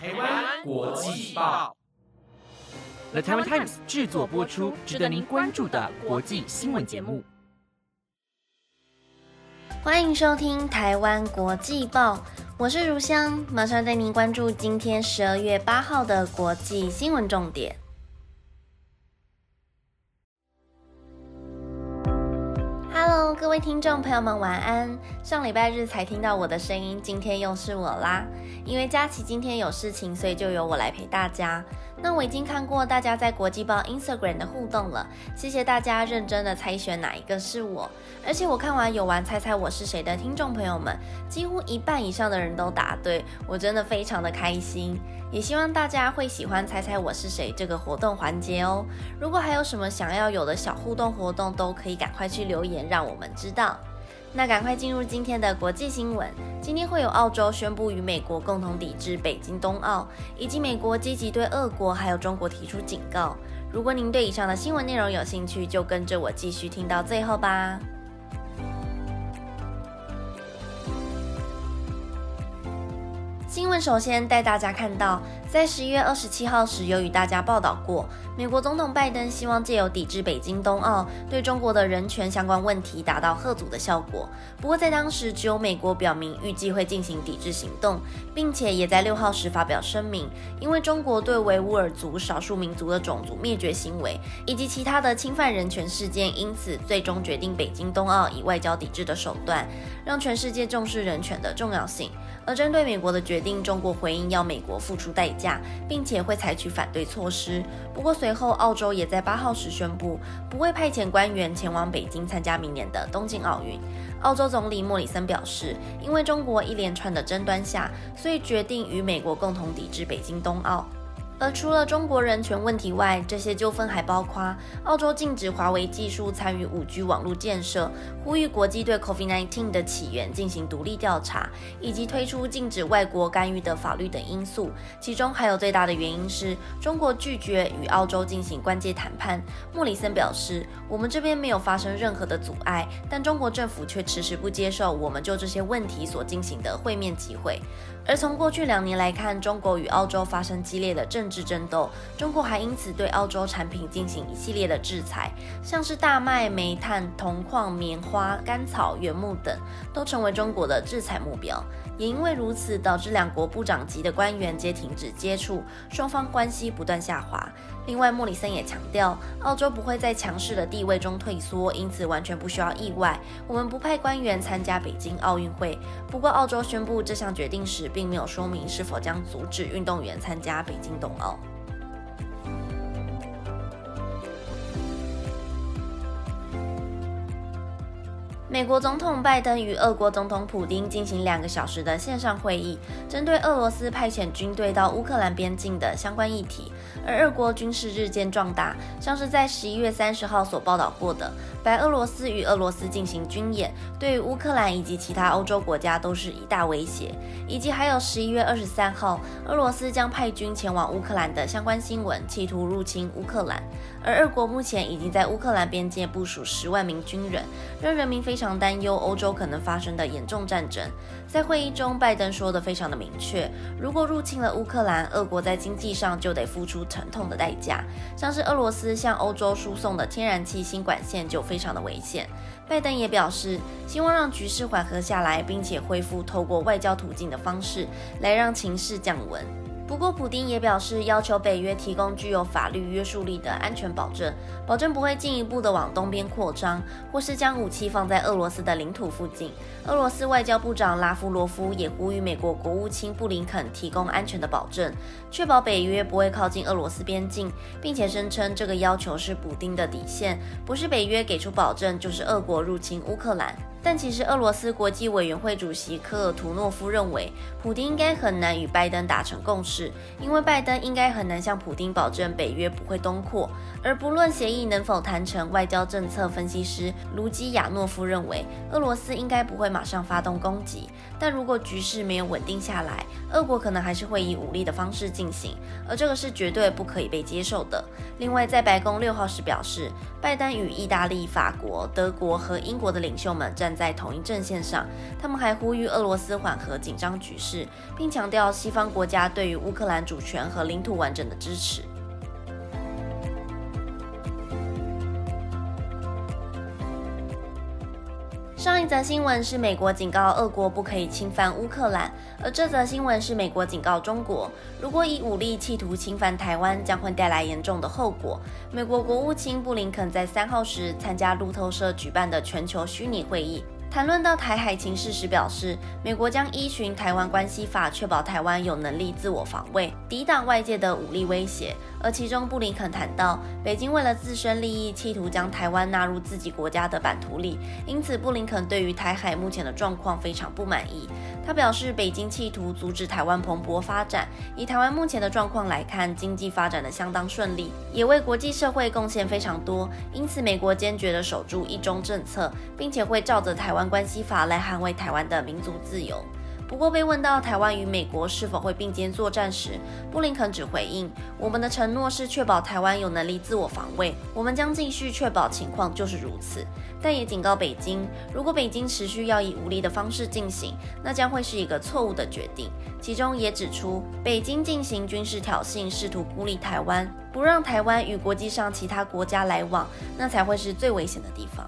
台湾国际报，The Taiwan Times 制作播出，值得您关注的国际新闻节目。欢迎收听《台湾国际报》，我是如香，马上带您关注今天十二月八号的国际新闻重点。各位听众朋友们，晚安。上礼拜日才听到我的声音，今天又是我啦。因为佳琪今天有事情，所以就由我来陪大家。那我已经看过大家在国际报 Instagram 的互动了，谢谢大家认真的猜选哪一个是我。而且我看完有玩猜猜我是谁的听众朋友们，几乎一半以上的人都答对，我真的非常的开心。也希望大家会喜欢猜猜我是谁这个活动环节哦。如果还有什么想要有的小互动活动，都可以赶快去留言让我们知道。那赶快进入今天的国际新闻。今天会有澳洲宣布与美国共同抵制北京冬奥，以及美国积极对俄国还有中国提出警告。如果您对以上的新闻内容有兴趣，就跟着我继续听到最后吧。新闻首先带大家看到。在十一月二十七号时，有与大家报道过，美国总统拜登希望借由抵制北京冬奥，对中国的人权相关问题达到贺阻的效果。不过在当时，只有美国表明预计会进行抵制行动，并且也在六号时发表声明，因为中国对维吾尔族少数民族的种族灭绝行为以及其他的侵犯人权事件，因此最终决定北京冬奥以外交抵制的手段，让全世界重视人权的重要性。而针对美国的决定，中国回应要美国付出代价，并且会采取反对措施。不过随后，澳洲也在八号时宣布不会派遣官员前往北京参加明年的东京奥运。澳洲总理莫里森表示，因为中国一连串的争端下，所以决定与美国共同抵制北京冬奥。而除了中国人权问题外，这些纠纷还包括澳洲禁止华为技术参与 5G 网络建设，呼吁国际对 COVID-19 的起源进行独立调查，以及推出禁止外国干预的法律等因素。其中还有最大的原因是中国拒绝与澳洲进行关键谈判。莫里森表示：“我们这边没有发生任何的阻碍，但中国政府却迟迟不接受我们就这些问题所进行的会面机会。”而从过去两年来看，中国与澳洲发生激烈的政治争斗，中国还因此对澳洲产品进行一系列的制裁，像是大麦、煤炭、铜矿、棉花、甘草、原木等，都成为中国的制裁目标。也因为如此，导致两国部长级的官员皆停止接触，双方关系不断下滑。另外，莫里森也强调，澳洲不会在强势的地位中退缩，因此完全不需要意外。我们不派官员参加北京奥运会。不过，澳洲宣布这项决定时，并没有说明是否将阻止运动员参加北京冬奥。美国总统拜登与俄国总统普京进行两个小时的线上会议，针对俄罗斯派遣军队到乌克兰边境的相关议题。而俄国军事日渐壮大，像是在十一月三十号所报道过的，白俄罗斯与俄罗斯进行军演，对于乌克兰以及其他欧洲国家都是一大威胁。以及还有十一月二十三号，俄罗斯将派军前往乌克兰的相关新闻，企图入侵乌克兰。而俄国目前已经在乌克兰边界部署十万名军人，让人民非常担忧欧洲可能发生的严重战争。在会议中，拜登说的非常的明确：如果入侵了乌克兰，俄国在经济上就得付出疼痛的代价。像是俄罗斯向欧洲输送的天然气新管线就非常的危险。拜登也表示，希望让局势缓和下来，并且恢复透过外交途径的方式来让情势降温。不过，普丁也表示，要求北约提供具有法律约束力的安全保证，保证不会进一步的往东边扩张，或是将武器放在俄罗斯的领土附近。俄罗斯外交部长拉夫罗夫也呼吁美国国务卿布林肯提供安全的保证，确保北约不会靠近俄罗斯边境，并且声称这个要求是普丁的底线，不是北约给出保证，就是俄国入侵乌克兰。但其实，俄罗斯国际委员会主席科尔图诺夫认为，普京应该很难与拜登达成共识，因为拜登应该很难向普京保证北约不会东扩。而不论协议能否谈成，外交政策分析师卢基亚诺夫认为，俄罗斯应该不会马上发动攻击。但如果局势没有稳定下来，俄国可能还是会以武力的方式进行，而这个是绝对不可以被接受的。另外，在白宫六号时表示，拜登与意大利、法国、德国和英国的领袖们站在同一阵线上，他们还呼吁俄罗斯缓和紧张局势，并强调西方国家对于乌克兰主权和领土完整的支持。上一则新闻是美国警告俄国不可以侵犯乌克兰，而这则新闻是美国警告中国，如果以武力企图侵犯台湾，将会带来严重的后果。美国国务卿布林肯在三号时参加路透社举办的全球虚拟会议。谈论到台海情势时，表示美国将依循《台湾关系法》，确保台湾有能力自我防卫，抵挡外界的武力威胁。而其中，布林肯谈到，北京为了自身利益，企图将台湾纳入自己国家的版图里，因此布林肯对于台海目前的状况非常不满意。他表示，北京企图阻止台湾蓬勃发展。以台湾目前的状况来看，经济发展的相当顺利，也为国际社会贡献非常多。因此，美国坚决地守住一中政策，并且会照着台湾关系法来捍卫台湾的民族自由。不过，被问到台湾与美国是否会并肩作战时，布林肯只回应：“我们的承诺是确保台湾有能力自我防卫，我们将继续确保情况就是如此。”但也警告北京，如果北京持续要以武力的方式进行，那将会是一个错误的决定。其中也指出，北京进行军事挑衅，试图孤立台湾，不让台湾与国际上其他国家来往，那才会是最危险的地方。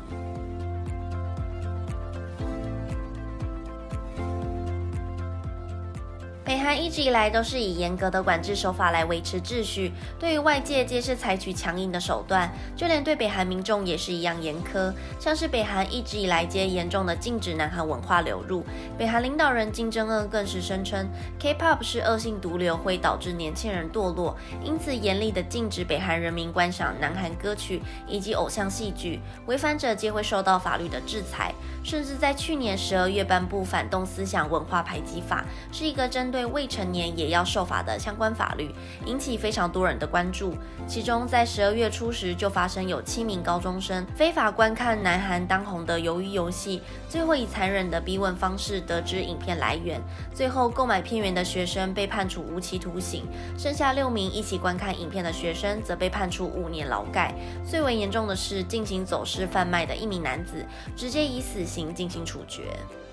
北韩一直以来都是以严格的管制手法来维持秩序，对于外界皆是采取强硬的手段，就连对北韩民众也是一样严苛。像是北韩一直以来皆严重的禁止南韩文化流入，北韩领导人金正恩更是声称 K-pop 是恶性毒瘤，会导致年轻人堕落，因此严厉的禁止北韩人民观赏南韩歌曲以及偶像戏剧，违反者皆会受到法律的制裁。甚至在去年十二月颁布反动思想文化排挤法，是一个针对。对未成年也要受罚的相关法律引起非常多人的关注。其中，在十二月初时就发生有七名高中生非法观看南韩当红的鱿鱼游戏，最后以残忍的逼问方式得知影片来源，最后购买片源的学生被判处无期徒刑，剩下六名一起观看影片的学生则被判处五年劳改。最为严重的是，进行走私贩卖的一名男子直接以死刑进行处决。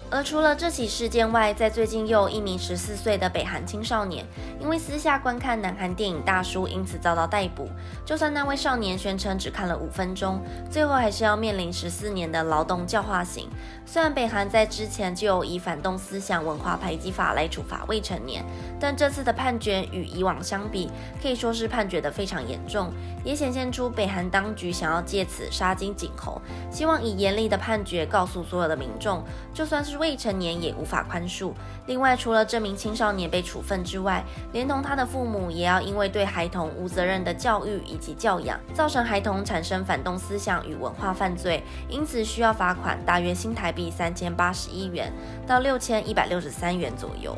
而除了这起事件外，在最近又有一名十四岁的北韩青少年，因为私下观看南韩电影《大叔》，因此遭到逮捕。就算那位少年宣称只看了五分钟，最后还是要面临十四年的劳动教化刑。虽然北韩在之前就有以反动思想文化排挤法来处罚未成年，但这次的判决与以往相比，可以说是判决的非常严重，也显现出北韩当局想要借此杀鸡儆猴，希望以严厉的判决告诉所有的民众，就算是。未成年也无法宽恕。另外，除了这名青少年被处分之外，连同他的父母也要因为对孩童无责任的教育以及教养，造成孩童产生反动思想与文化犯罪，因此需要罚款大约新台币三千八十一元到六千一百六十三元左右。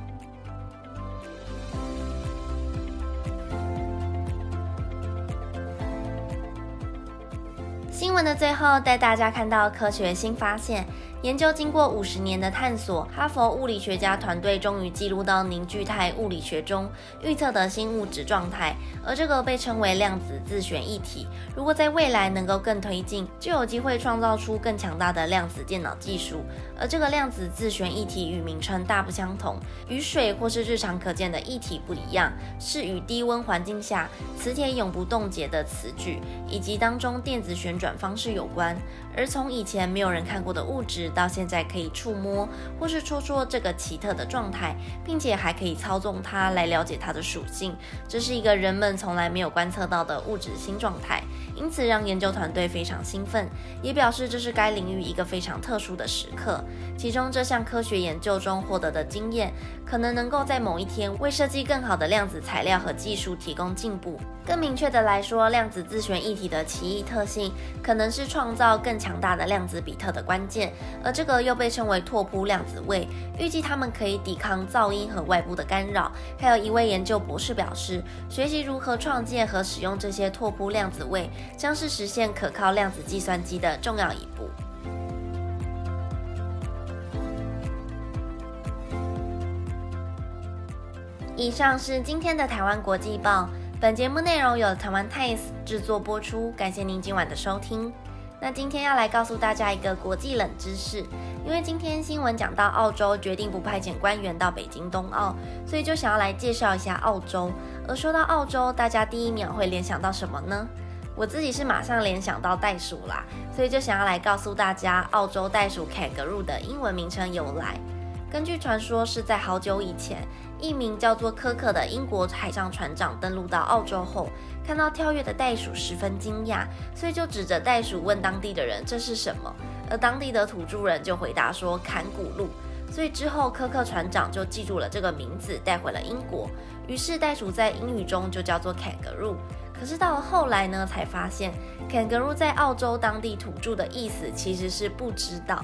新闻的最后，带大家看到科学新发现。研究经过五十年的探索，哈佛物理学家团队终于记录到凝聚态物理学中预测的新物质状态，而这个被称为量子自旋一体。如果在未来能够更推进，就有机会创造出更强大的量子电脑技术。而这个量子自旋一体与名称大不相同，与水或是日常可见的一体不一样，是与低温环境下磁铁永不冻结的磁矩以及当中电子旋转方式有关。而从以前没有人看过的物质。到现在可以触摸或是戳戳这个奇特的状态，并且还可以操纵它来了解它的属性，这是一个人们从来没有观测到的物质新状态，因此让研究团队非常兴奋，也表示这是该领域一个非常特殊的时刻。其中这项科学研究中获得的经验，可能能够在某一天为设计更好的量子材料和技术提供进步。更明确的来说，量子自旋一体的奇异特性，可能是创造更强大的量子比特的关键。而这个又被称为拓扑量子位，预计它们可以抵抗噪音和外部的干扰。还有一位研究博士表示，学习如何创建和使用这些拓扑量子位，将是实现可靠量子计算机的重要一步。以上是今天的台湾国际报。本节目内容由台湾 Times 制作播出，感谢您今晚的收听。那今天要来告诉大家一个国际冷知识，因为今天新闻讲到澳洲决定不派遣官员到北京冬奥，所以就想要来介绍一下澳洲。而说到澳洲，大家第一秒会联想到什么呢？我自己是马上联想到袋鼠啦，所以就想要来告诉大家澳洲袋鼠 kangaroo 的英文名称由来。根据传说，是在好久以前，一名叫做科克的英国海上船长登陆到澳洲后，看到跳跃的袋鼠，十分惊讶，所以就指着袋鼠问当地的人这是什么。而当地的土著人就回答说坎古路。所以之后科克船长就记住了这个名字，带回了英国。于是袋鼠在英语中就叫做 kangaroo。可是到了后来呢，才发现 kangaroo 在澳洲当地土著的意思其实是不知道。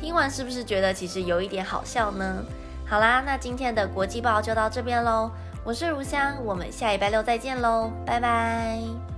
听完是不是觉得其实有一点好笑呢？好啦，那今天的国际报就到这边喽。我是如香，我们下礼拜六再见喽，拜拜。